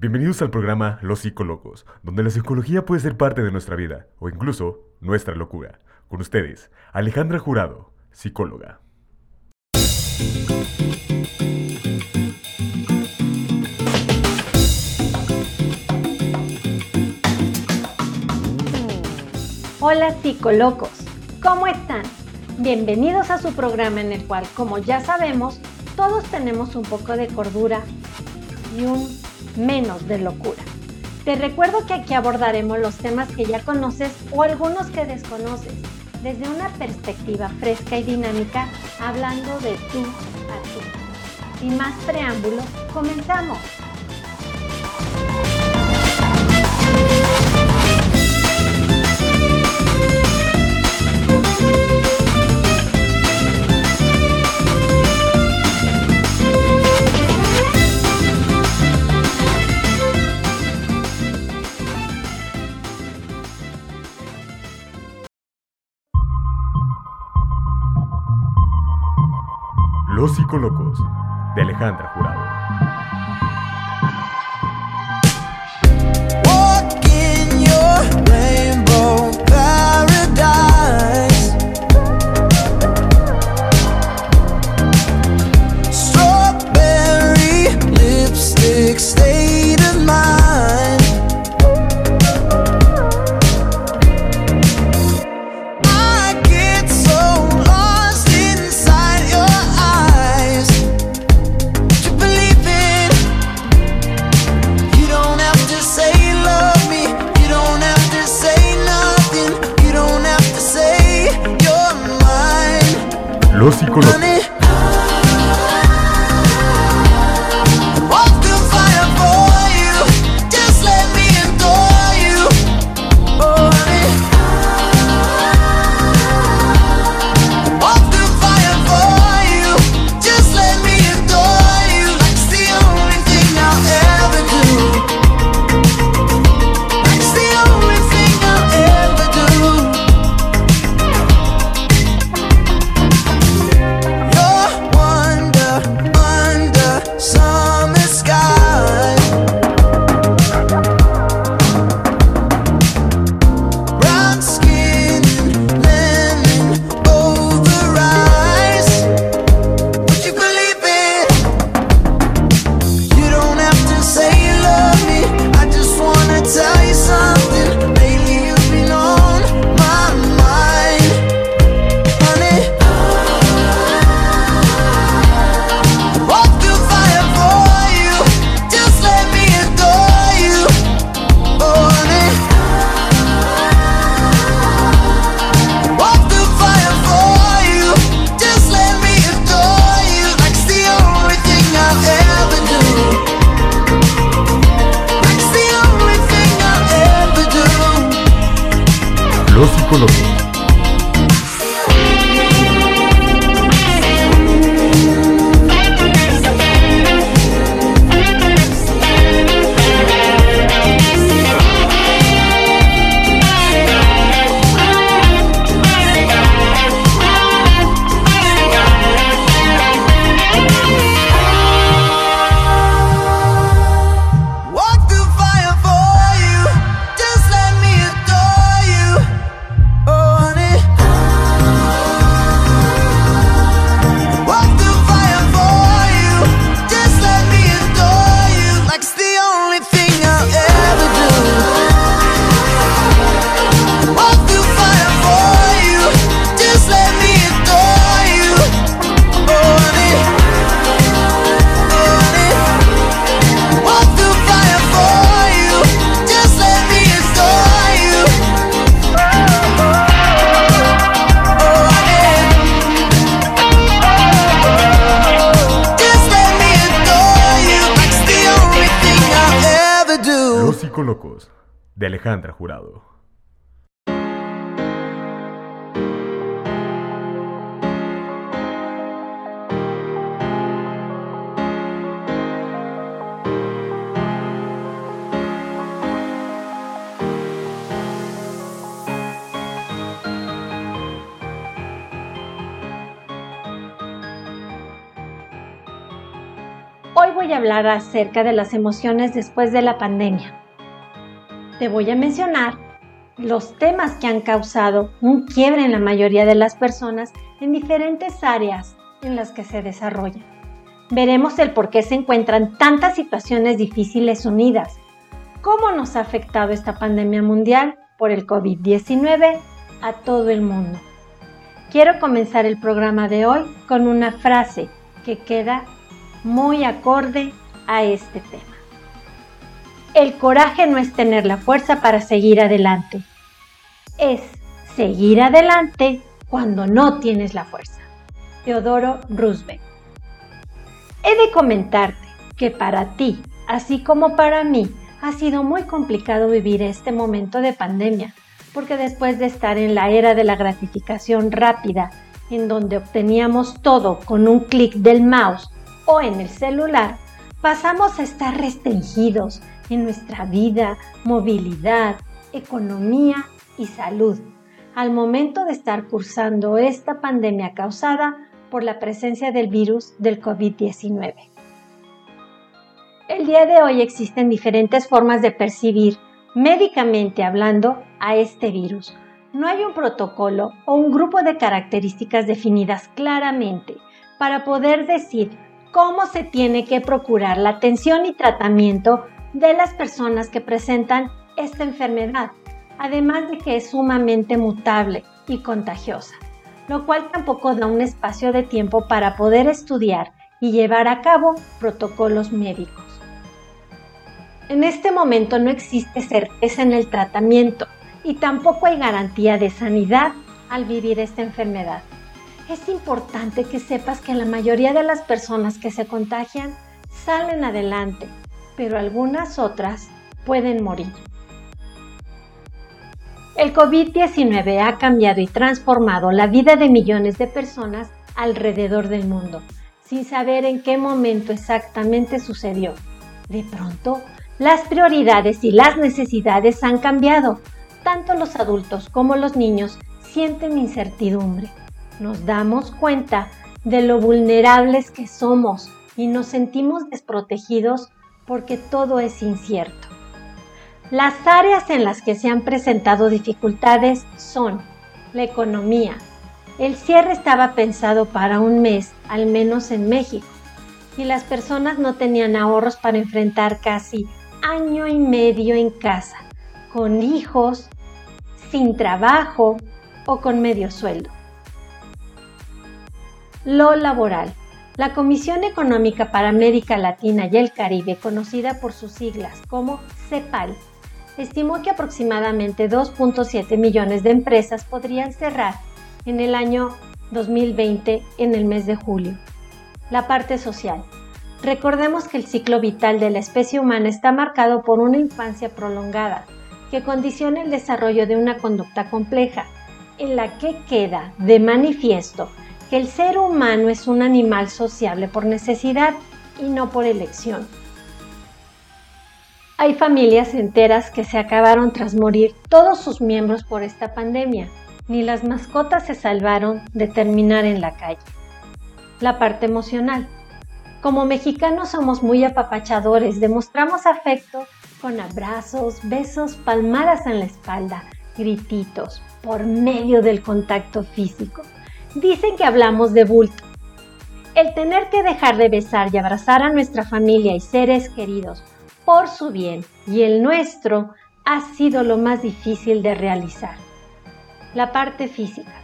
Bienvenidos al programa Los Psicólogos, donde la psicología puede ser parte de nuestra vida o incluso nuestra locura. Con ustedes, Alejandra Jurado, psicóloga. Hola psicolocos, ¿cómo están? Bienvenidos a su programa en el cual, como ya sabemos, todos tenemos un poco de cordura y un menos de locura. Te recuerdo que aquí abordaremos los temas que ya conoces o algunos que desconoces, desde una perspectiva fresca y dinámica, hablando de tú a tú. Sin más preámbulo, comenzamos. Los Psicolocos, de Alejandra Jurado. Alejandra Jurado. Hoy voy a hablar acerca de las emociones después de la pandemia. Te voy a mencionar los temas que han causado un quiebre en la mayoría de las personas en diferentes áreas en las que se desarrollan. Veremos el por qué se encuentran tantas situaciones difíciles unidas, cómo nos ha afectado esta pandemia mundial por el COVID-19 a todo el mundo. Quiero comenzar el programa de hoy con una frase que queda muy acorde a este tema. El coraje no es tener la fuerza para seguir adelante, es seguir adelante cuando no tienes la fuerza. Teodoro Roosevelt. He de comentarte que para ti, así como para mí, ha sido muy complicado vivir este momento de pandemia, porque después de estar en la era de la gratificación rápida, en donde obteníamos todo con un clic del mouse o en el celular, pasamos a estar restringidos en nuestra vida, movilidad, economía y salud al momento de estar cursando esta pandemia causada por la presencia del virus del COVID-19. El día de hoy existen diferentes formas de percibir, médicamente hablando, a este virus. No hay un protocolo o un grupo de características definidas claramente para poder decir cómo se tiene que procurar la atención y tratamiento de las personas que presentan esta enfermedad, además de que es sumamente mutable y contagiosa, lo cual tampoco da un espacio de tiempo para poder estudiar y llevar a cabo protocolos médicos. En este momento no existe certeza en el tratamiento y tampoco hay garantía de sanidad al vivir esta enfermedad. Es importante que sepas que la mayoría de las personas que se contagian salen adelante, pero algunas otras pueden morir. El COVID-19 ha cambiado y transformado la vida de millones de personas alrededor del mundo, sin saber en qué momento exactamente sucedió. De pronto, las prioridades y las necesidades han cambiado. Tanto los adultos como los niños sienten incertidumbre. Nos damos cuenta de lo vulnerables que somos y nos sentimos desprotegidos porque todo es incierto. Las áreas en las que se han presentado dificultades son la economía. El cierre estaba pensado para un mes, al menos en México, y las personas no tenían ahorros para enfrentar casi año y medio en casa, con hijos, sin trabajo o con medio sueldo. Lo laboral. La Comisión Económica para América Latina y el Caribe, conocida por sus siglas como CEPAL, estimó que aproximadamente 2.7 millones de empresas podrían cerrar en el año 2020 en el mes de julio. La parte social. Recordemos que el ciclo vital de la especie humana está marcado por una infancia prolongada, que condiciona el desarrollo de una conducta compleja, en la que queda de manifiesto el ser humano es un animal sociable por necesidad y no por elección. Hay familias enteras que se acabaron tras morir todos sus miembros por esta pandemia. Ni las mascotas se salvaron de terminar en la calle. La parte emocional. Como mexicanos somos muy apapachadores, demostramos afecto con abrazos, besos, palmadas en la espalda, grititos, por medio del contacto físico. Dicen que hablamos de bulto. El tener que dejar de besar y abrazar a nuestra familia y seres queridos por su bien y el nuestro ha sido lo más difícil de realizar. La parte física.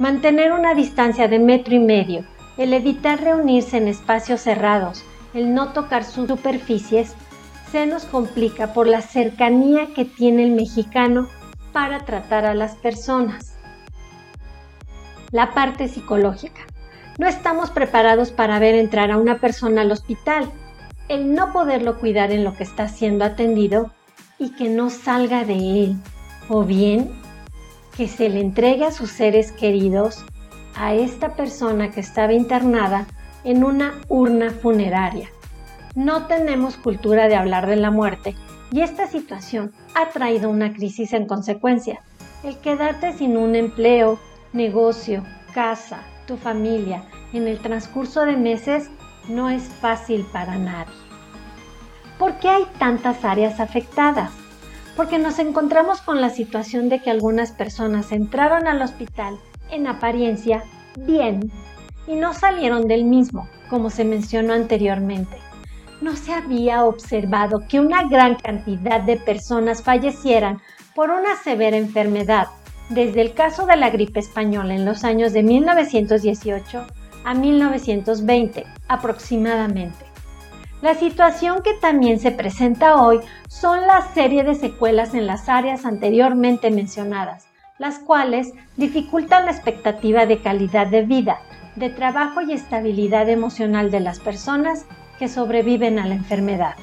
Mantener una distancia de metro y medio el evitar reunirse en espacios cerrados, el no tocar sus superficies, se nos complica por la cercanía que tiene el mexicano para tratar a las personas. La parte psicológica. No estamos preparados para ver entrar a una persona al hospital, el no poderlo cuidar en lo que está siendo atendido y que no salga de él, o bien que se le entregue a sus seres queridos a esta persona que estaba internada en una urna funeraria. No tenemos cultura de hablar de la muerte y esta situación ha traído una crisis en consecuencia. El quedarte sin un empleo, negocio, casa, tu familia en el transcurso de meses no es fácil para nadie. ¿Por qué hay tantas áreas afectadas? Porque nos encontramos con la situación de que algunas personas entraron al hospital en apariencia bien y no salieron del mismo, como se mencionó anteriormente. No se había observado que una gran cantidad de personas fallecieran por una severa enfermedad, desde el caso de la gripe española en los años de 1918 a 1920 aproximadamente. La situación que también se presenta hoy son la serie de secuelas en las áreas anteriormente mencionadas, las cuales dificultan la expectativa de calidad de vida, de trabajo y estabilidad emocional de las personas que sobreviven a la enfermedad.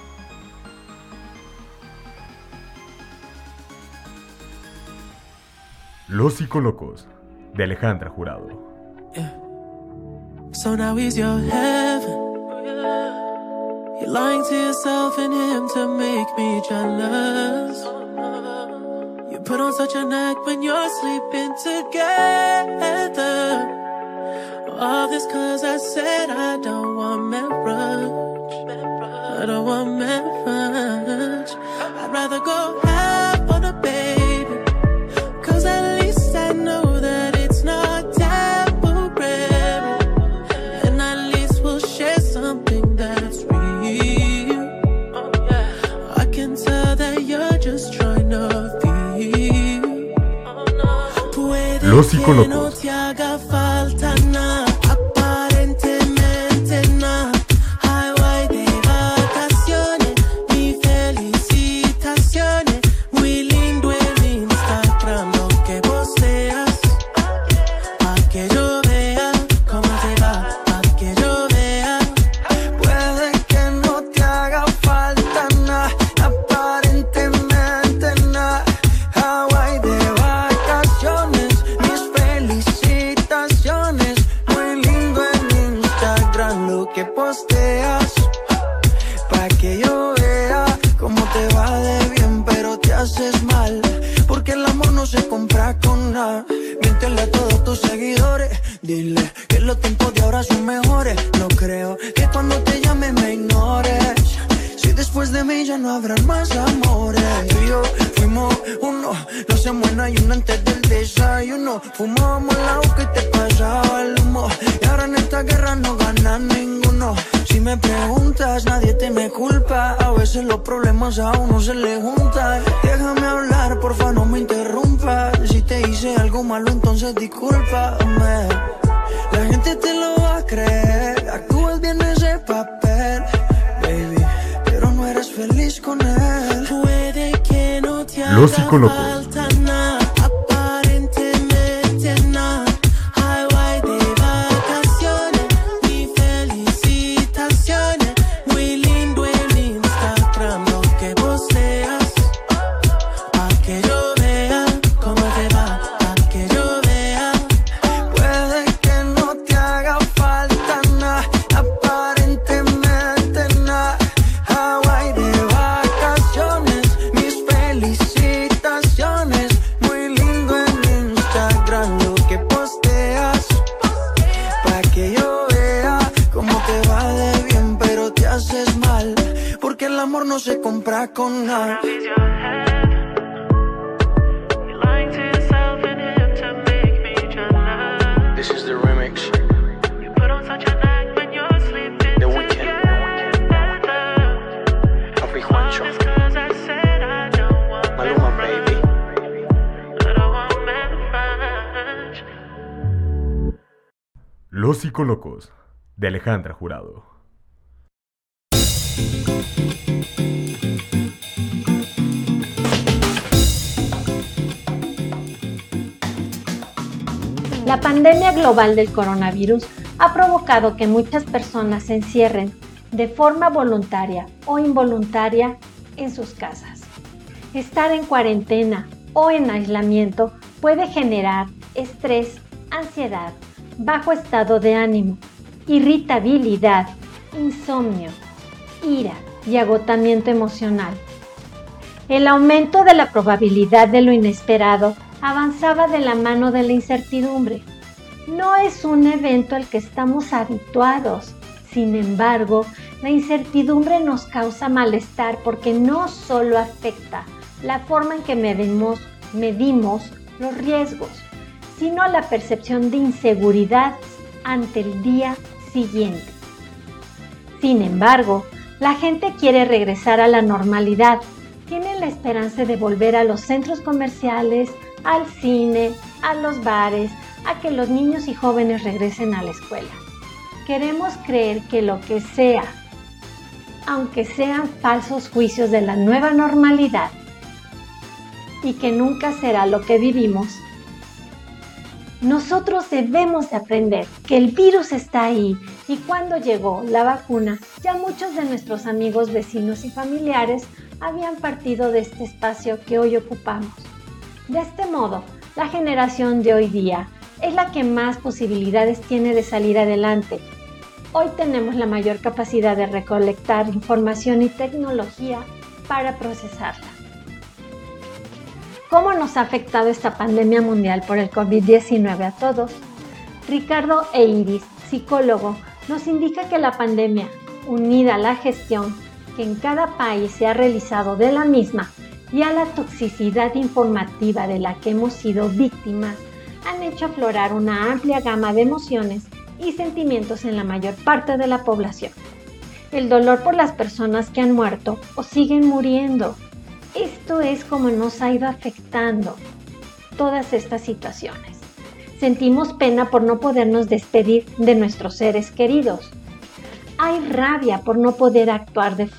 Los psicólogos de Alejandra Jurado. So now he's your heaven. You're lying to yourself and him to make me jealous. You put on such an act when you're sleeping together. All this cause I said I don't want marriage. I don't want marriage. I'd rather go Los psicólogos. Los psicólogos de Alejandra Jurado. La pandemia global del coronavirus ha provocado que muchas personas se encierren de forma voluntaria o involuntaria en sus casas. Estar en cuarentena o en aislamiento puede generar estrés, ansiedad, bajo estado de ánimo, irritabilidad, insomnio, ira y agotamiento emocional. El aumento de la probabilidad de lo inesperado avanzaba de la mano de la incertidumbre. No es un evento al que estamos habituados. Sin embargo, La incertidumbre nos causa malestar porque no solo afecta la forma en que medimos, medimos los riesgos, sino la percepción de inseguridad ante el día siguiente. Sin embargo, la gente quiere regresar a la normalidad. Tienen la esperanza de volver a los centros comerciales, al cine, a los bares, a que los niños y jóvenes regresen a la escuela. Queremos creer que lo que sea, aunque sean falsos juicios de la nueva normalidad, y que nunca será lo que vivimos, nosotros debemos de aprender que el virus está ahí y cuando llegó la vacuna, ya muchos de nuestros amigos, vecinos y familiares habían partido de este espacio que hoy ocupamos. De este modo, la generación de hoy día es la que más posibilidades tiene de salir adelante. Hoy tenemos la mayor capacidad de recolectar información y tecnología para procesarla. ¿Cómo nos ha afectado esta pandemia mundial por el COVID-19 a todos? Ricardo Eiris, psicólogo, nos indica que la pandemia, unida a la gestión que en cada país se ha realizado de la misma y a la toxicidad informativa de la que hemos sido víctimas, han hecho aflorar una amplia gama de emociones y sentimientos en la mayor parte de la población. El dolor por las personas que han muerto o siguen muriendo, esto es como nos ha ido afectando todas estas situaciones. Sentimos pena por no podernos despedir de nuestros seres queridos. Hay rabia por no poder actuar de,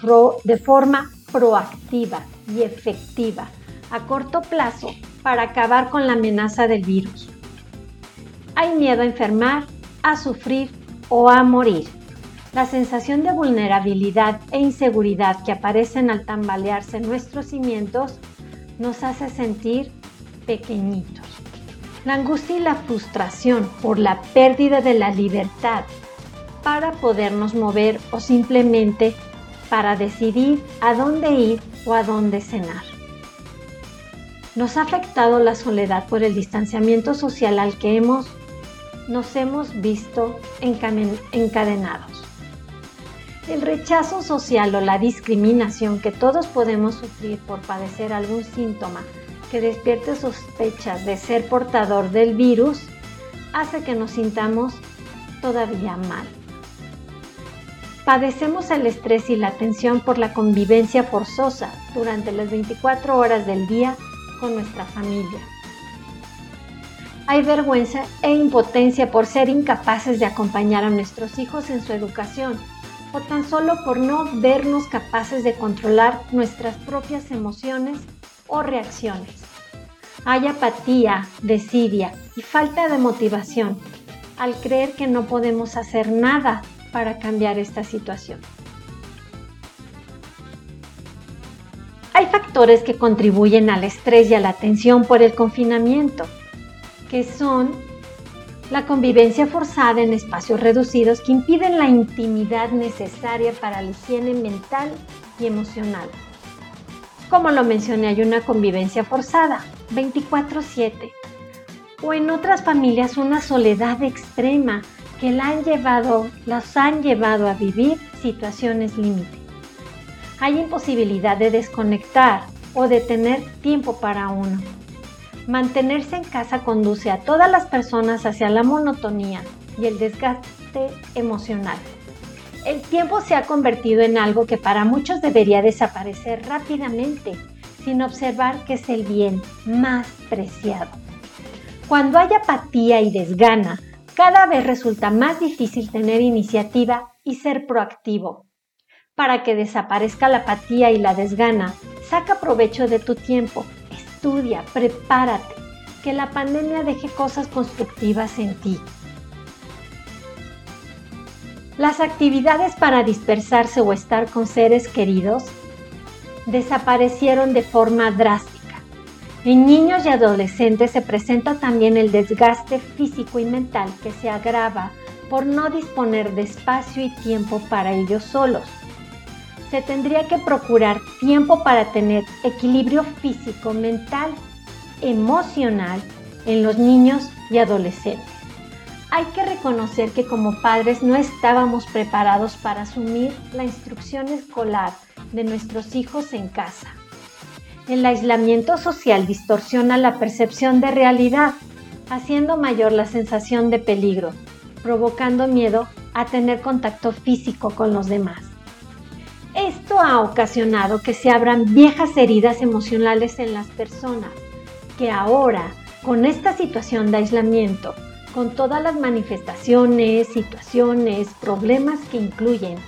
de forma proactiva y efectiva a corto plazo para acabar con la amenaza del virus. Hay miedo a enfermar, a sufrir o a morir. La sensación de vulnerabilidad e inseguridad que aparecen al tambalearse nuestros cimientos nos hace sentir pequeñitos. La angustia y la frustración por la pérdida de la libertad para podernos mover o simplemente para decidir a dónde ir o a dónde cenar. Nos ha afectado la soledad por el distanciamiento social al que hemos, nos hemos visto encadenados. El rechazo social o la discriminación que todos podemos sufrir por padecer algún síntoma que despierte sospechas de ser portador del virus hace que nos sintamos todavía mal. Padecemos el estrés y la tensión por la convivencia forzosa durante las 24 horas del día con nuestra familia. Hay vergüenza e impotencia por ser incapaces de acompañar a nuestros hijos en su educación o tan solo por no vernos capaces de controlar nuestras propias emociones o reacciones. Hay apatía, desidia y falta de motivación al creer que no podemos hacer nada para cambiar esta situación. Hay factores que contribuyen al estrés y a la tensión por el confinamiento, que son la convivencia forzada en espacios reducidos que impiden la intimidad necesaria para la higiene mental y emocional. Como lo mencioné, hay una convivencia forzada, 24/7, o en otras familias una soledad extrema que las han llevado a vivir situaciones límite. Hay imposibilidad de desconectar o de tener tiempo para uno Mantenerse en casa conduce a todas las personas hacia la monotonía y el desgaste emocional. El tiempo se ha convertido en algo que para muchos debería desaparecer rápidamente, sin observar que es el bien más preciado. Cuando hay apatía y desgana, cada vez resulta más difícil tener iniciativa y ser proactivo. Para que desaparezca la apatía y la desgana, saca provecho de tu tiempo estudia, prepárate, que la pandemia deje cosas constructivas en ti. Las actividades para dispersarse o estar con seres queridos desaparecieron de forma drástica. En niños y adolescentes se presenta también el desgaste físico y mental que se agrava por no disponer de espacio y tiempo para ellos solos se tendría que procurar tiempo para tener equilibrio físico, mental, emocional en los niños y adolescentes. Hay que reconocer que como padres no estábamos preparados para asumir la instrucción escolar de nuestros hijos en casa. El aislamiento social distorsiona la percepción de realidad, haciendo mayor la sensación de peligro, provocando miedo a tener contacto físico con los demás. Esto ha ocasionado que se abran viejas heridas emocionales en las personas, que ahora, con esta situación de aislamiento, con todas las manifestaciones, situaciones, problemas que incluyen,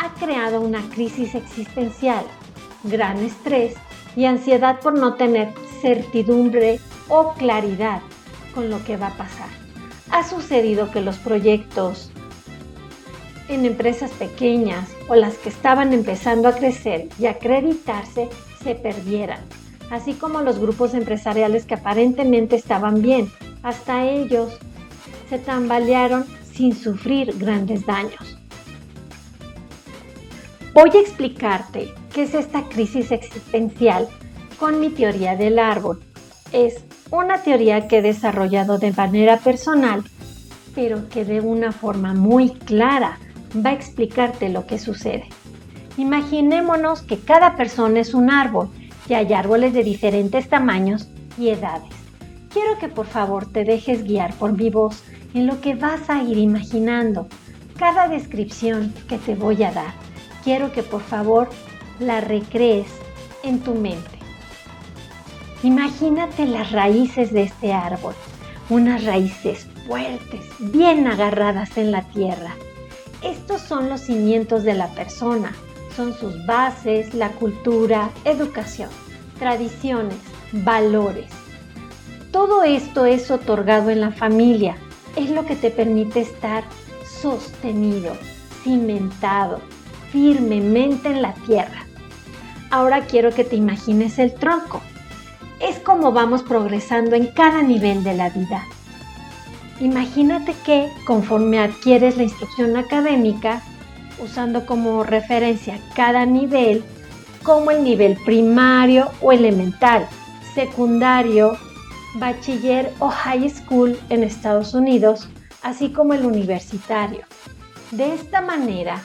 ha creado una crisis existencial, gran estrés y ansiedad por no tener certidumbre o claridad con lo que va a pasar. Ha sucedido que los proyectos en empresas pequeñas o las que estaban empezando a crecer y acreditarse se perdieran, así como los grupos empresariales que aparentemente estaban bien, hasta ellos se tambalearon sin sufrir grandes daños. Voy a explicarte qué es esta crisis existencial con mi teoría del árbol. Es una teoría que he desarrollado de manera personal, pero que de una forma muy clara va a explicarte lo que sucede. Imaginémonos que cada persona es un árbol y hay árboles de diferentes tamaños y edades. Quiero que por favor te dejes guiar por mi voz en lo que vas a ir imaginando. Cada descripción que te voy a dar quiero que por favor la recrees en tu mente. Imagínate las raíces de este árbol, unas raíces fuertes, bien agarradas en la tierra. Estos son los cimientos de la persona, son sus bases, la cultura, educación, tradiciones, valores. Todo esto es otorgado en la familia, es lo que te permite estar sostenido, cimentado, firmemente en la tierra. Ahora quiero que te imagines el tronco. Es como vamos progresando en cada nivel de la vida. Imagínate que conforme adquieres la instrucción académica, usando como referencia cada nivel, como el nivel primario o elemental, secundario, bachiller o high school en Estados Unidos, así como el universitario. De esta manera,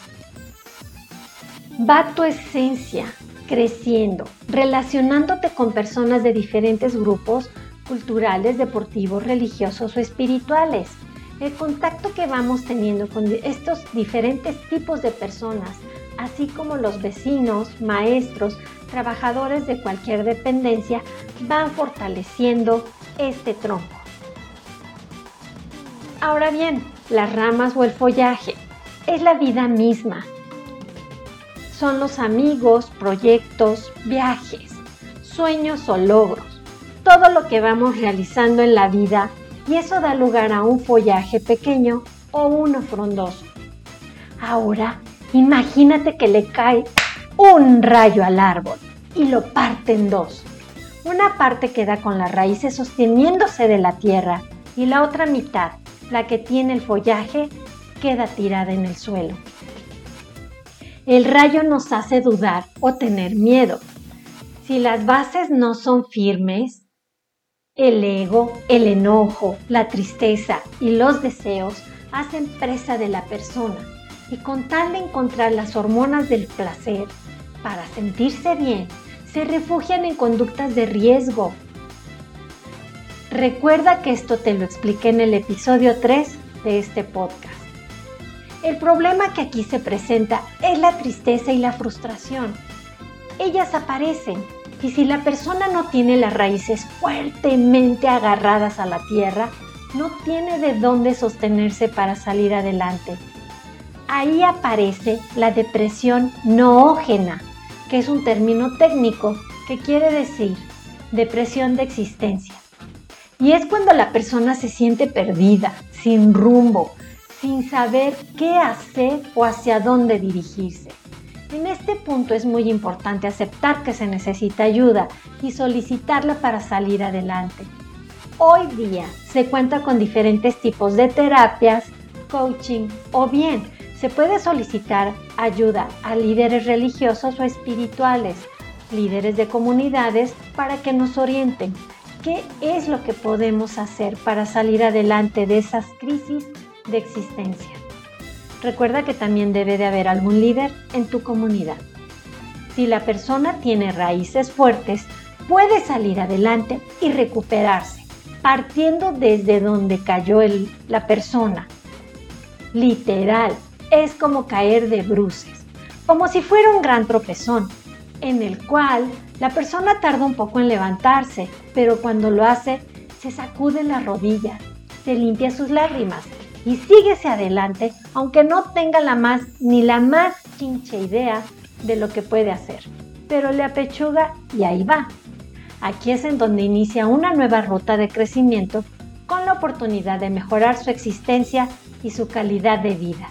va tu esencia creciendo, relacionándote con personas de diferentes grupos culturales, deportivos, religiosos o espirituales. El contacto que vamos teniendo con estos diferentes tipos de personas, así como los vecinos, maestros, trabajadores de cualquier dependencia, van fortaleciendo este tronco. Ahora bien, las ramas o el follaje es la vida misma, son los amigos, proyectos, viajes, sueños o logros, todo lo que vamos realizando en la vida y eso da lugar a un follaje pequeño o uno frondoso. Ahora, imagínate que le cae un rayo al árbol y lo parte en dos. Una parte queda con las raíces sosteniéndose de la tierra y la otra mitad, la que tiene el follaje, queda tirada en el suelo. El rayo nos hace dudar o tener miedo. Si las bases no son firmes, el ego, el enojo, la tristeza y los deseos hacen presa de la persona y con tal de encontrar las hormonas del placer para sentirse bien, se refugian en conductas de riesgo. Recuerda que esto te lo expliqué en el episodio 3 de este podcast. El problema que aquí se presenta es la tristeza y la frustración. Ellas aparecen y si la persona no tiene las raíces fuertemente agarradas a la tierra, no tiene de dónde sostenerse para salir adelante. Ahí aparece la depresión noógena, que es un término técnico que quiere decir depresión de existencia. Y es cuando la persona se siente perdida, sin rumbo, sin saber qué hacer o hacia dónde dirigirse. En este punto es muy importante aceptar que se necesita ayuda y solicitarla para salir adelante. Hoy día se cuenta con diferentes tipos de terapias, coaching o bien se puede solicitar ayuda a líderes religiosos o espirituales, líderes de comunidades para que nos orienten qué es lo que podemos hacer para salir adelante de esas crisis de existencia. Recuerda que también debe de haber algún líder en tu comunidad. Si la persona tiene raíces fuertes, puede salir adelante y recuperarse, partiendo desde donde cayó el- la persona. Literal, es como caer de bruces, como si fuera un gran tropezón, en el cual la persona tarda un poco en levantarse, pero cuando lo hace, se sacude las rodillas, se limpia sus lágrimas y hacia adelante, aunque no tenga la más ni la más chinche idea de lo que puede hacer. Pero le apechuga y ahí va. Aquí es en donde inicia una nueva ruta de crecimiento con la oportunidad de mejorar su existencia y su calidad de vida.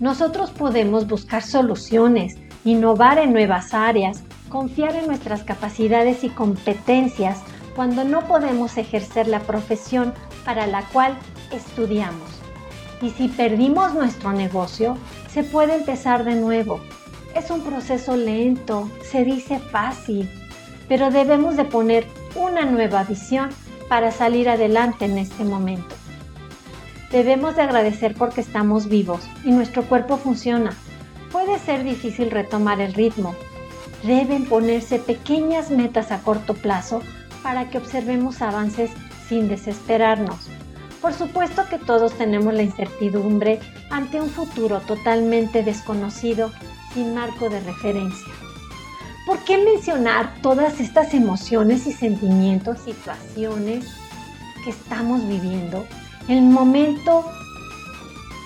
Nosotros podemos buscar soluciones, innovar en nuevas áreas, confiar en nuestras capacidades y competencias cuando no podemos ejercer la profesión para la cual estudiamos. Y si perdimos nuestro negocio, se puede empezar de nuevo. Es un proceso lento, se dice fácil, pero debemos de poner una nueva visión para salir adelante en este momento. Debemos de agradecer porque estamos vivos y nuestro cuerpo funciona. Puede ser difícil retomar el ritmo. Deben ponerse pequeñas metas a corto plazo para que observemos avances sin desesperarnos. Por supuesto que todos tenemos la incertidumbre ante un futuro totalmente desconocido sin marco de referencia. ¿Por qué mencionar todas estas emociones y sentimientos, situaciones que estamos viviendo? El momento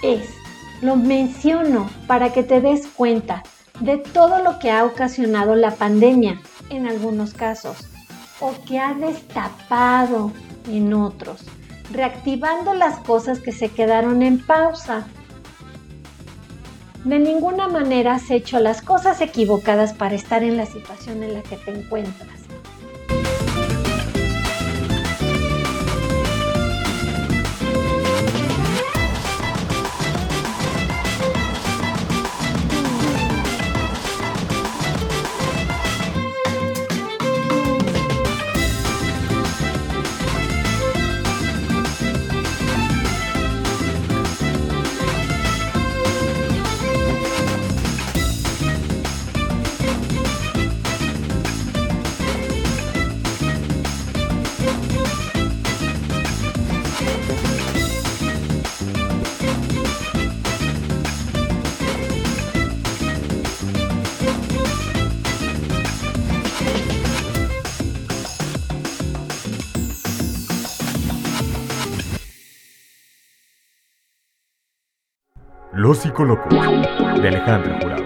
es, lo menciono para que te des cuenta de todo lo que ha ocasionado la pandemia en algunos casos o que ha destapado en otros, reactivando las cosas que se quedaron en pausa. De ninguna manera has hecho las cosas equivocadas para estar en la situación en la que te encuentras. Los Psicolocos de Alejandra Jurado.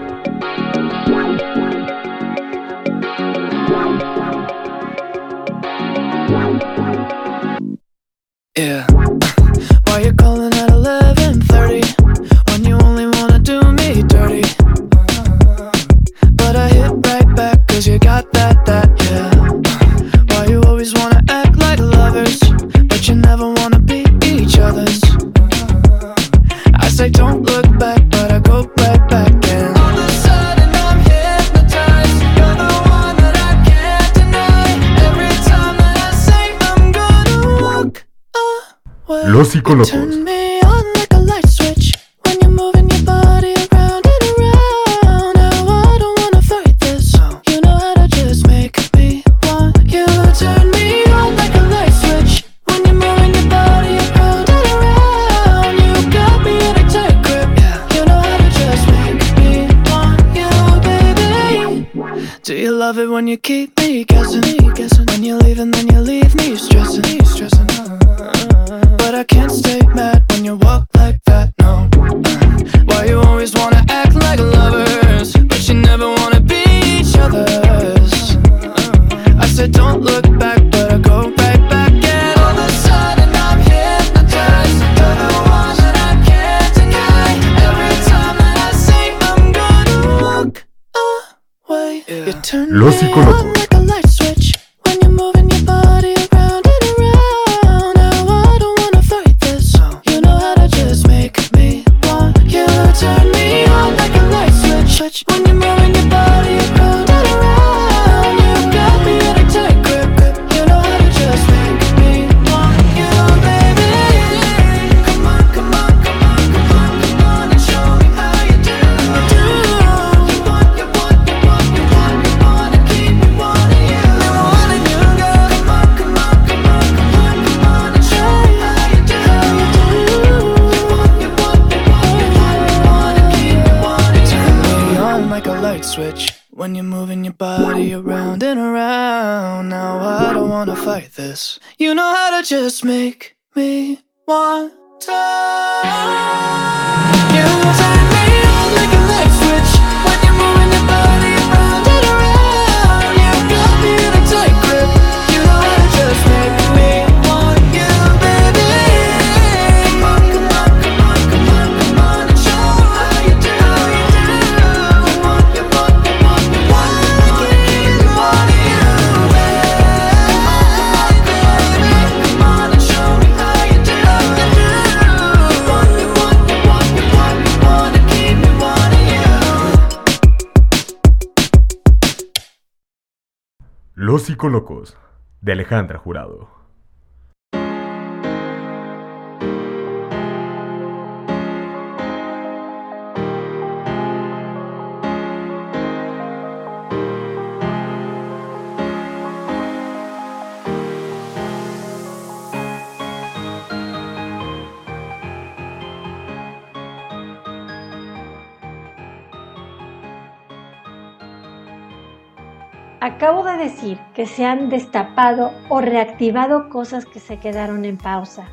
Yeah. Away, Los Psicolocos. Don't look back, but I go right back. And all of a sudden I'm hypnotized. You're the one that I can't deny. Every time that I say I'm gonna walk away, you turn Los Psicólogos. Los Psicolocos, de Alejandra Jurado. Acabo de decir que se han destapado o reactivado cosas que se quedaron en pausa.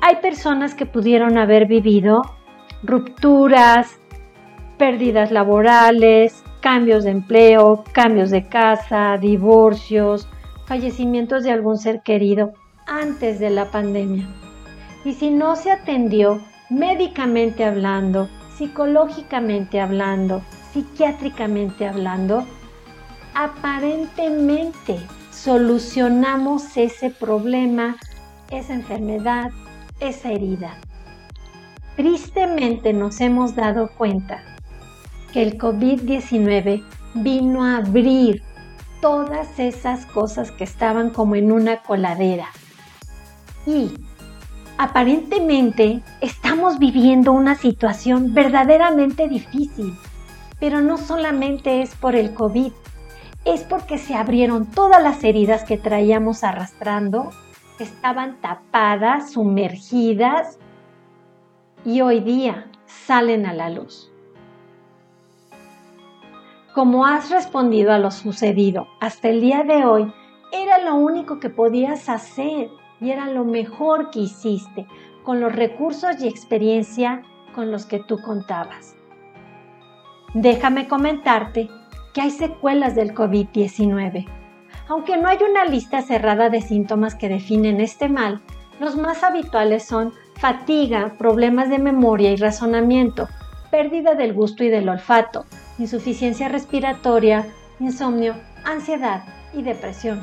Hay personas que pudieron haber vivido rupturas, pérdidas laborales, cambios de empleo, cambios de casa, divorcios, fallecimientos de algún ser querido antes de la pandemia. Y si no se atendió médicamente hablando, psicológicamente hablando, psiquiátricamente hablando, aparentemente solucionamos ese problema, esa enfermedad, esa herida. Tristemente nos hemos dado cuenta que el COVID-19 vino a abrir todas esas cosas que estaban como en una coladera. Y aparentemente estamos viviendo una situación verdaderamente difícil, pero no solamente es por el COVID, es porque se abrieron todas las heridas que traíamos arrastrando, estaban tapadas, sumergidas y hoy día salen a la luz. Como has respondido a lo sucedido hasta el día de hoy, era lo único que podías hacer y era lo mejor que hiciste con los recursos y experiencia con los que tú contabas. Déjame comentarte que hay secuelas del COVID-19. Aunque no hay una lista cerrada de síntomas que definen este mal, los más habituales son fatiga, problemas de memoria y razonamiento, pérdida del gusto y del olfato, insuficiencia respiratoria, insomnio, ansiedad y depresión.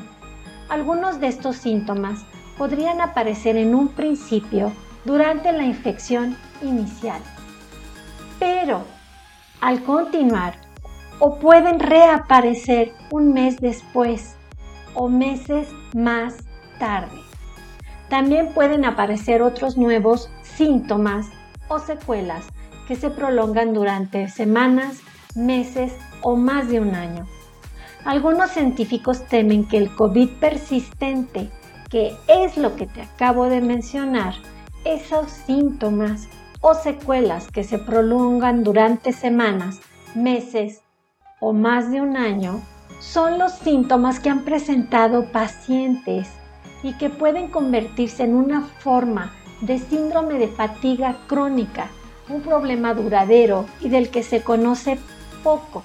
Algunos de estos síntomas podrían aparecer en un principio durante la infección inicial, pero al continuar o pueden reaparecer un mes después o meses más tarde. También pueden aparecer otros nuevos síntomas o secuelas que se prolongan durante semanas, meses o más de un año. Algunos científicos temen que el COVID persistente, que es lo que te acabo de mencionar, esos síntomas o secuelas que se prolongan durante semanas, meses o más de un año, son los síntomas que han presentado pacientes y que pueden convertirse en una forma de síndrome de fatiga crónica, un problema duradero y del que se conoce poco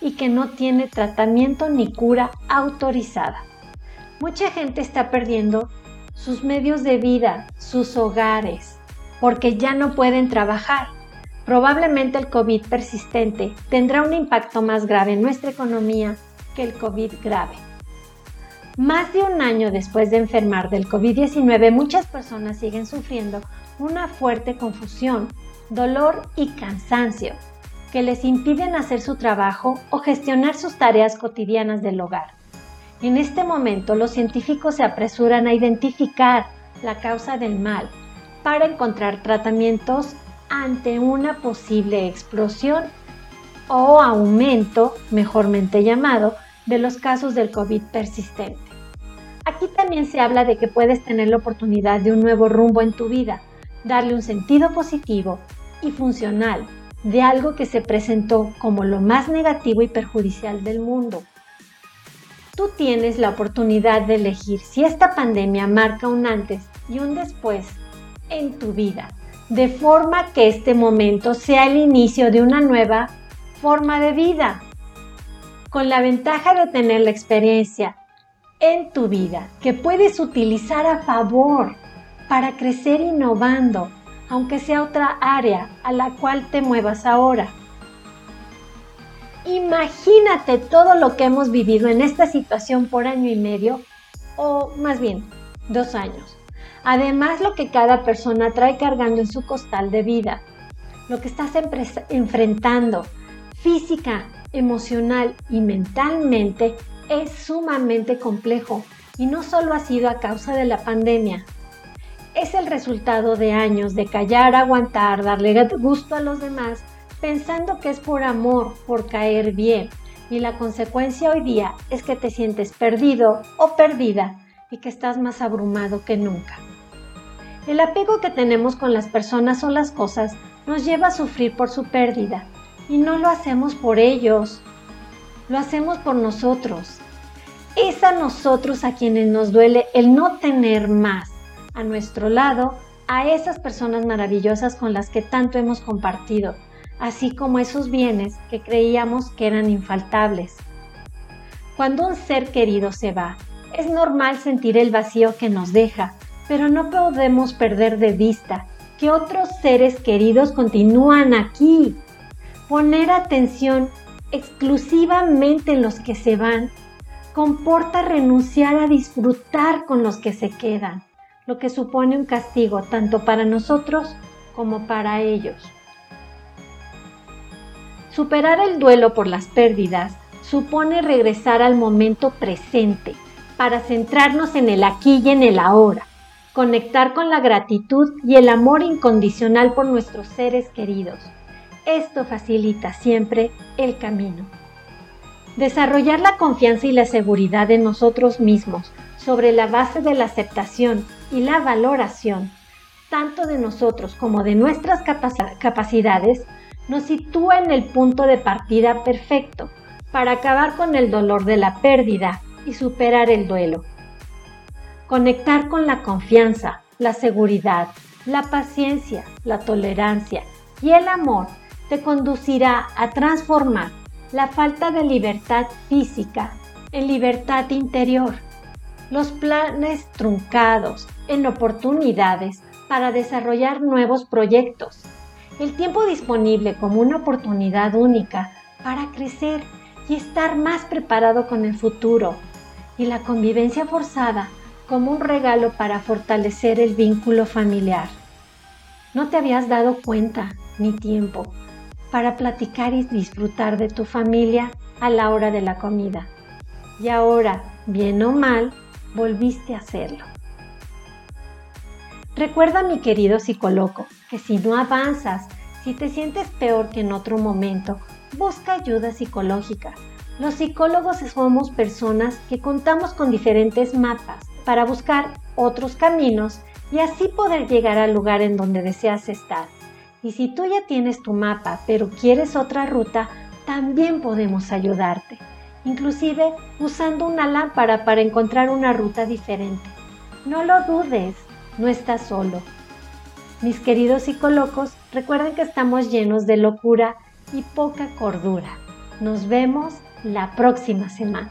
y que no tiene tratamiento ni cura autorizada. Mucha gente está perdiendo sus medios de vida, sus hogares, porque ya no pueden trabajar. Probablemente el COVID persistente tendrá un impacto más grave en nuestra economía que el COVID grave. Más de un año después de enfermar del COVID-19, muchas personas siguen sufriendo una fuerte confusión, dolor y cansancio que les impiden hacer su trabajo o gestionar sus tareas cotidianas del hogar. En este momento, los científicos se apresuran a identificar la causa del mal para encontrar tratamientos ante una posible explosión o aumento, mejormente llamado, de los casos del COVID persistente. Aquí también se habla de que puedes tener la oportunidad de un nuevo rumbo en tu vida, darle un sentido positivo y funcional de algo que se presentó como lo más negativo y perjudicial del mundo. Tú tienes la oportunidad de elegir si esta pandemia marca un antes y un después en tu vida, de forma que este momento sea el inicio de una nueva forma de vida, con la ventaja de tener la experiencia en tu vida que puedes utilizar a favor para crecer innovando, aunque sea otra área a la cual te muevas ahora. Imagínate todo lo que hemos vivido en esta situación por año y medio, o más bien, dos años. Además, lo que cada persona trae cargando en su costal de vida, lo que estás enfrentando física, emocional y mentalmente es sumamente complejo y no solo ha sido a causa de la pandemia. Es el resultado de años de callar, aguantar, darle gusto a los demás, pensando que es por amor, por caer bien. Y la consecuencia hoy día es que te sientes perdido o perdida y que estás más abrumado que nunca. El apego que tenemos con las personas o las cosas nos lleva a sufrir por su pérdida y no lo hacemos por ellos, lo hacemos por nosotros. Es a nosotros a quienes nos duele el no tener más a nuestro lado a esas personas maravillosas con las que tanto hemos compartido, así como esos bienes que creíamos que eran infaltables. Cuando un ser querido se va, es normal sentir el vacío que nos deja, pero no podemos perder de vista que otros seres queridos continúan aquí. Poner atención exclusivamente en los que se van comporta renunciar a disfrutar con los que se quedan, lo que supone un castigo tanto para nosotros como para ellos. Superar el duelo por las pérdidas supone regresar al momento presente para centrarnos en el aquí y en el ahora, conectar con la gratitud y el amor incondicional por nuestros seres queridos esto facilita siempre el camino. Desarrollar la confianza y la seguridad en nosotros mismos sobre la base de la aceptación y la valoración, tanto de nosotros como de nuestras capacidades, nos sitúa en el punto de partida perfecto para acabar con el dolor de la pérdida y superar el duelo. Conectar con la confianza, la seguridad, la paciencia, la tolerancia y el amor te conducirá a transformar la falta de libertad física en libertad interior, los planes truncados en oportunidades para desarrollar nuevos proyectos, el tiempo disponible como una oportunidad única para crecer y estar más preparado con el futuro, y la convivencia forzada como un regalo para fortalecer el vínculo familiar. No te habías dado cuenta ni tiempo para platicar y disfrutar de tu familia a la hora de la comida. Y ahora, bien o mal, volviste a hacerlo. Recuerda, mi querido psicólogo, que si no avanzas, si te sientes peor que en otro momento, busca ayuda psicológica. Los psicólogos somos personas que contamos con diferentes mapas para buscar otros caminos y así poder llegar al lugar en donde deseas estar. Y si tú ya tienes tu mapa, pero quieres otra ruta, también podemos ayudarte, inclusive usando una lámpara para encontrar una ruta diferente. No lo dudes, no estás solo. Mis queridos psicólogos, recuerden que estamos llenos de locura y poca cordura. Nos vemos la próxima semana.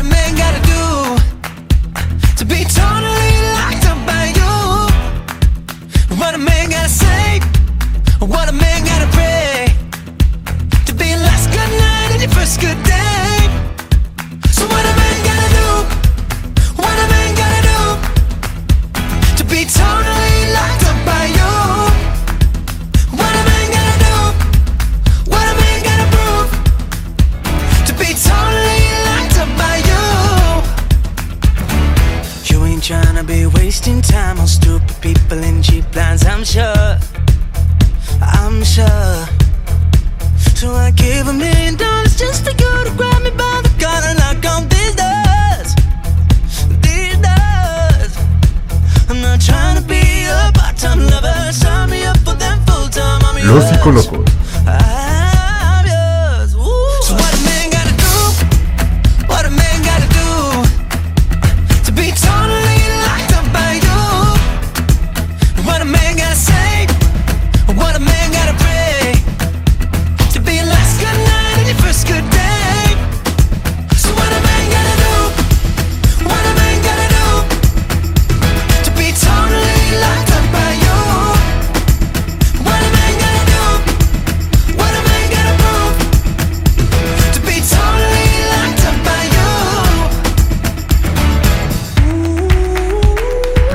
What a man gotta do to be totally people in cheap plans, I'm sure. I'm sure. So I a million dollars just to grab me by the and knock on these doors. These doors. I'm not trying to be a part time lover. Sign me up for them full time. Los psicólogos.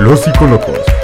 Los psicólogos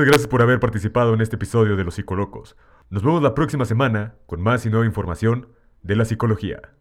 Muchas gracias por haber participado en este episodio de Los Psicolocos. Nos vemos la próxima semana con más y nueva información de la psicología.